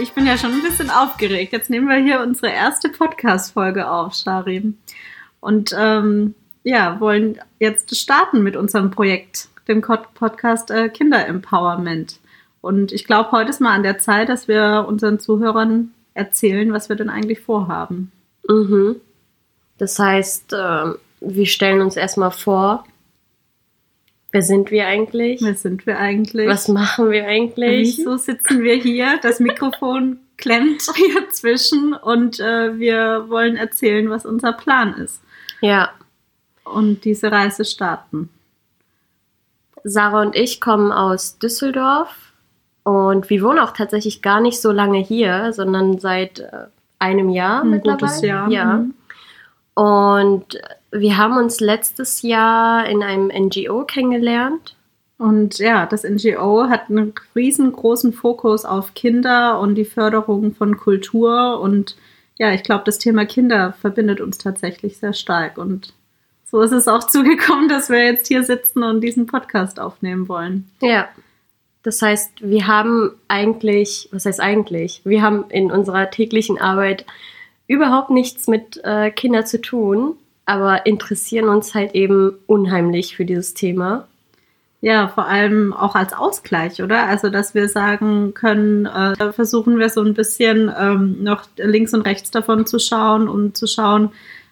ich bin ja schon ein bisschen aufgeregt. Jetzt nehmen wir hier unsere erste Podcast-Folge auf, Sharim. Und ähm, ja, wollen jetzt starten mit unserem Projekt, dem Podcast äh, Kinder-Empowerment. Und ich glaube, heute ist mal an der Zeit, dass wir unseren Zuhörern erzählen, was wir denn eigentlich vorhaben. Mhm. Das heißt, äh, wir stellen uns erstmal vor, wer sind wir eigentlich? Wer sind wir eigentlich? Was machen wir eigentlich? Wieso sitzen wir hier? Das Mikrofon klemmt hier zwischen und äh, wir wollen erzählen, was unser Plan ist. Ja. Und diese Reise starten. Sarah und ich kommen aus Düsseldorf und wir wohnen auch tatsächlich gar nicht so lange hier, sondern seit äh, einem Jahr Ein mittlerweile. gutes Jahr. Ja. Mhm. Und wir haben uns letztes Jahr in einem NGO kennengelernt. Und ja, das NGO hat einen riesengroßen Fokus auf Kinder und die Förderung von Kultur. Und ja, ich glaube, das Thema Kinder verbindet uns tatsächlich sehr stark. Und so ist es auch zugekommen, dass wir jetzt hier sitzen und diesen Podcast aufnehmen wollen. Ja. Das heißt, wir haben eigentlich, was heißt eigentlich? Wir haben in unserer täglichen Arbeit überhaupt nichts mit äh, Kindern zu tun, aber interessieren uns halt eben unheimlich für dieses Thema. Ja, vor allem auch als Ausgleich, oder? Also, dass wir sagen können, äh, versuchen wir so ein bisschen ähm, noch links und rechts davon zu schauen, um zu schauen,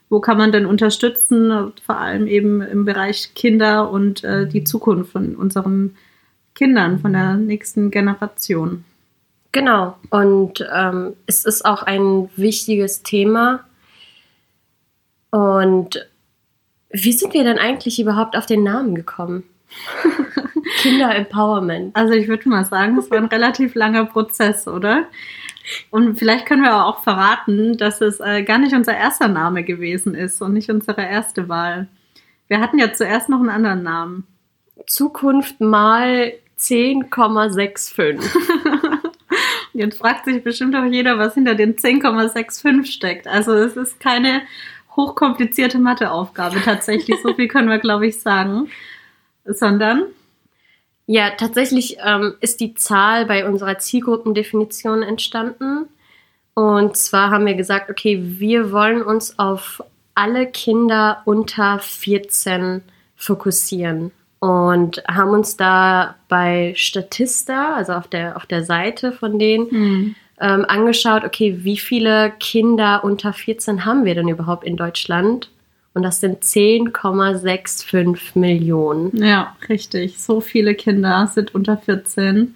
wo kann man denn unterstützen, vor allem eben im Bereich Kinder und äh, die Zukunft von unseren Kindern, von der nächsten Generation. Genau. Und ähm, es ist auch ein wichtiges Thema. Und wie sind wir denn eigentlich überhaupt auf den Namen gekommen? Kinder Empowerment. Also ich würde mal sagen, es war ein relativ langer Prozess, oder? Und vielleicht können wir auch verraten, dass es äh, gar nicht unser erster Name gewesen ist und nicht unsere erste Wahl. Wir hatten ja zuerst noch einen anderen Namen. Zukunft mal 10,65. Jetzt fragt sich bestimmt auch jeder, was hinter den 10,65 steckt. Also es ist keine hochkomplizierte Matheaufgabe tatsächlich. So viel können wir, glaube ich, sagen. Sondern Ja, tatsächlich ähm, ist die Zahl bei unserer Zielgruppendefinition entstanden. Und zwar haben wir gesagt, okay, wir wollen uns auf alle Kinder unter 14 fokussieren und haben uns da bei Statista, also auf der, auf der Seite von denen, ähm, angeschaut, okay, wie viele Kinder unter 14 haben wir denn überhaupt in Deutschland? Und das sind 10,65 Millionen. Ja, richtig. So viele Kinder sind unter 14.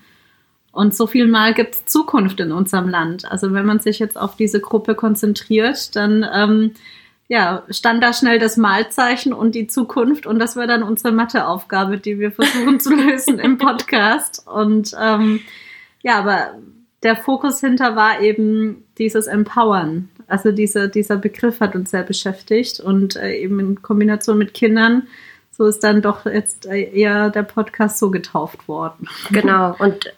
Und so viel Mal gibt es Zukunft in unserem Land. Also wenn man sich jetzt auf diese Gruppe konzentriert, dann ähm, ja, stand da schnell das Malzeichen und die Zukunft. Und das war dann unsere Matheaufgabe, die wir versuchen zu lösen im Podcast. Und ähm, ja, aber der Fokus hinter war eben dieses Empowern. Also dieser, dieser Begriff hat uns sehr beschäftigt und äh, eben in Kombination mit Kindern, so ist dann doch jetzt äh, eher der Podcast so getauft worden. Genau. Und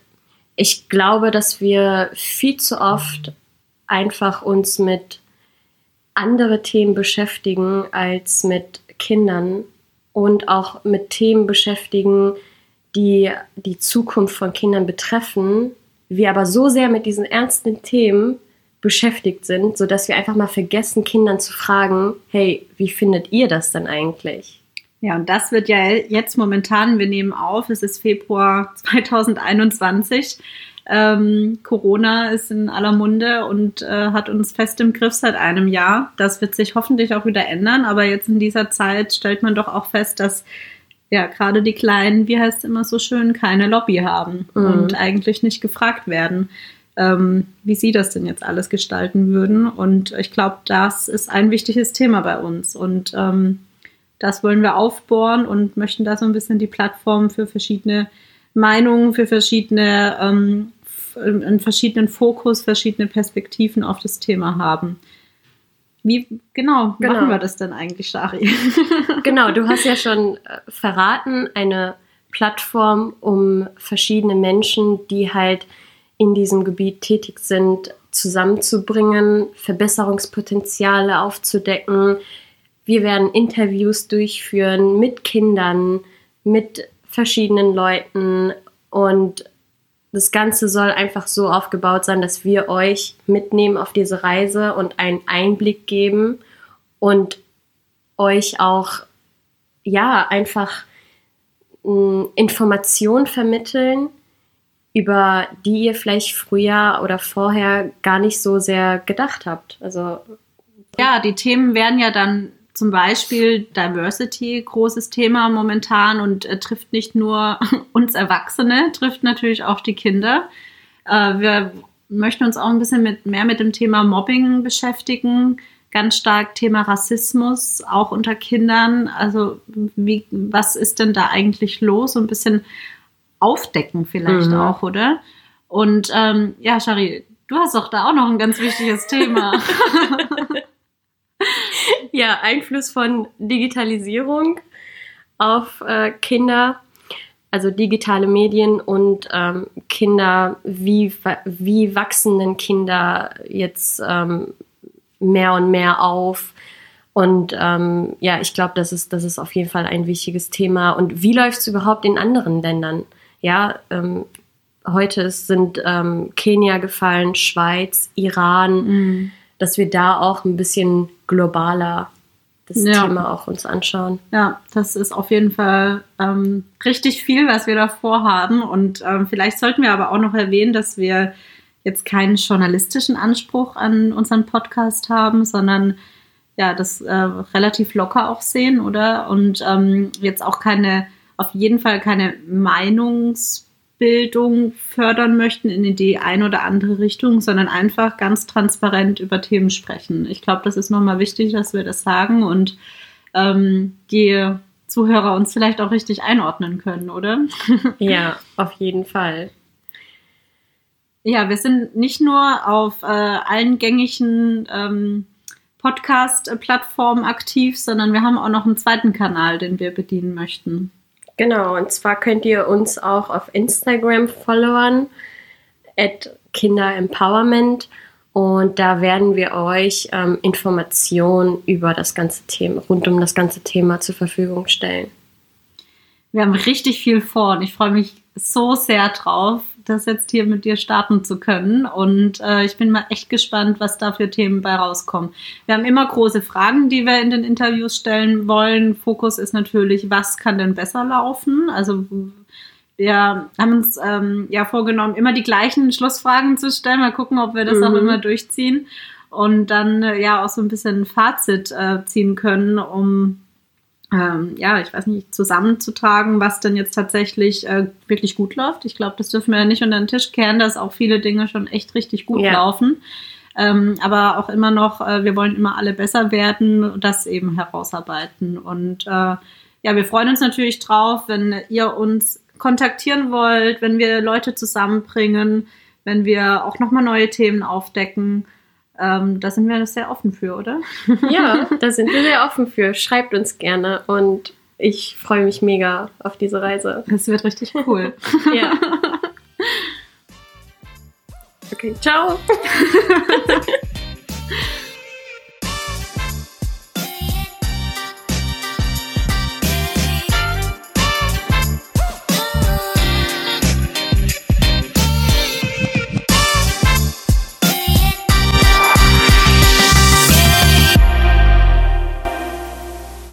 ich glaube, dass wir viel zu oft einfach uns mit andere Themen beschäftigen als mit Kindern und auch mit Themen beschäftigen, die die Zukunft von Kindern betreffen, wir aber so sehr mit diesen ernsten Themen beschäftigt sind, sodass wir einfach mal vergessen, Kindern zu fragen, hey, wie findet ihr das denn eigentlich? Ja, und das wird ja jetzt momentan, wir nehmen auf, es ist Februar 2021. Ähm, Corona ist in aller Munde und äh, hat uns fest im Griff seit einem Jahr. Das wird sich hoffentlich auch wieder ändern, aber jetzt in dieser Zeit stellt man doch auch fest, dass ja gerade die Kleinen, wie heißt es immer so schön, keine Lobby haben Mhm. und eigentlich nicht gefragt werden, ähm, wie sie das denn jetzt alles gestalten würden. Und ich glaube, das ist ein wichtiges Thema bei uns. Und ähm, das wollen wir aufbohren und möchten da so ein bisschen die Plattform für verschiedene Meinungen, für verschiedene, ähm, einen verschiedenen Fokus, verschiedene Perspektiven auf das Thema haben. Wie genau, Genau. machen wir das denn eigentlich, Shari? Genau, du hast ja schon äh, verraten, eine Plattform, um verschiedene Menschen, die halt in diesem Gebiet tätig sind, zusammenzubringen, Verbesserungspotenziale aufzudecken. Wir werden Interviews durchführen mit Kindern, mit verschiedenen Leuten und das Ganze soll einfach so aufgebaut sein, dass wir euch mitnehmen auf diese Reise und einen Einblick geben und euch auch, ja, einfach mh, Informationen vermitteln, über die ihr vielleicht früher oder vorher gar nicht so sehr gedacht habt. Also ja, die Themen werden ja dann zum Beispiel Diversity, großes Thema momentan und äh, trifft nicht nur uns Erwachsene, trifft natürlich auch die Kinder. Äh, wir möchten uns auch ein bisschen mit, mehr mit dem Thema Mobbing beschäftigen. Ganz stark Thema Rassismus, auch unter Kindern. Also, wie, was ist denn da eigentlich los? So ein bisschen aufdecken vielleicht mhm. auch, oder? Und ähm, ja, Shari, du hast doch da auch noch ein ganz wichtiges Thema. ja, Einfluss von Digitalisierung auf äh, Kinder, also digitale Medien und ähm, Kinder, wie, wie wachsen denn Kinder jetzt ähm, mehr und mehr auf? Und ähm, ja, ich glaube, das ist, das ist auf jeden Fall ein wichtiges Thema. Und wie läuft es überhaupt in anderen Ländern? Ja, ähm, heute sind ähm, Kenia gefallen, Schweiz, Iran. Mhm dass wir da auch ein bisschen globaler das ja. Thema auch uns anschauen. Ja, das ist auf jeden Fall ähm, richtig viel, was wir da vorhaben. Und ähm, vielleicht sollten wir aber auch noch erwähnen, dass wir jetzt keinen journalistischen Anspruch an unseren Podcast haben, sondern ja, das äh, relativ locker auch sehen, oder? Und ähm, jetzt auch keine, auf jeden Fall keine Meinungs- Bildung fördern möchten in die eine oder andere Richtung, sondern einfach ganz transparent über Themen sprechen. Ich glaube, das ist nochmal wichtig, dass wir das sagen und ähm, die Zuhörer uns vielleicht auch richtig einordnen können, oder? Ja, auf jeden Fall. Ja, wir sind nicht nur auf äh, allen gängigen ähm, Podcast-Plattformen aktiv, sondern wir haben auch noch einen zweiten Kanal, den wir bedienen möchten. Genau, und zwar könnt ihr uns auch auf Instagram followern, at Kinderempowerment. Und da werden wir euch ähm, Informationen über das ganze Thema, rund um das ganze Thema zur Verfügung stellen. Wir haben richtig viel vor und ich freue mich so sehr drauf das jetzt hier mit dir starten zu können. Und äh, ich bin mal echt gespannt, was da für Themen bei rauskommen. Wir haben immer große Fragen, die wir in den Interviews stellen wollen. Fokus ist natürlich, was kann denn besser laufen? Also wir haben uns ähm, ja vorgenommen, immer die gleichen Schlussfragen zu stellen. Mal gucken, ob wir das mhm. auch immer durchziehen und dann äh, ja auch so ein bisschen ein Fazit äh, ziehen können, um ähm, ja, ich weiß nicht, zusammenzutragen, was denn jetzt tatsächlich äh, wirklich gut läuft. Ich glaube, das dürfen wir ja nicht unter den Tisch kehren, dass auch viele Dinge schon echt richtig gut ja. laufen. Ähm, aber auch immer noch, äh, wir wollen immer alle besser werden und das eben herausarbeiten. Und äh, ja, wir freuen uns natürlich drauf, wenn ihr uns kontaktieren wollt, wenn wir Leute zusammenbringen, wenn wir auch nochmal neue Themen aufdecken. Ähm, da sind wir sehr offen für, oder? Ja, da sind wir sehr offen für. Schreibt uns gerne und ich freue mich mega auf diese Reise. Das wird richtig cool. ja. Okay, ciao.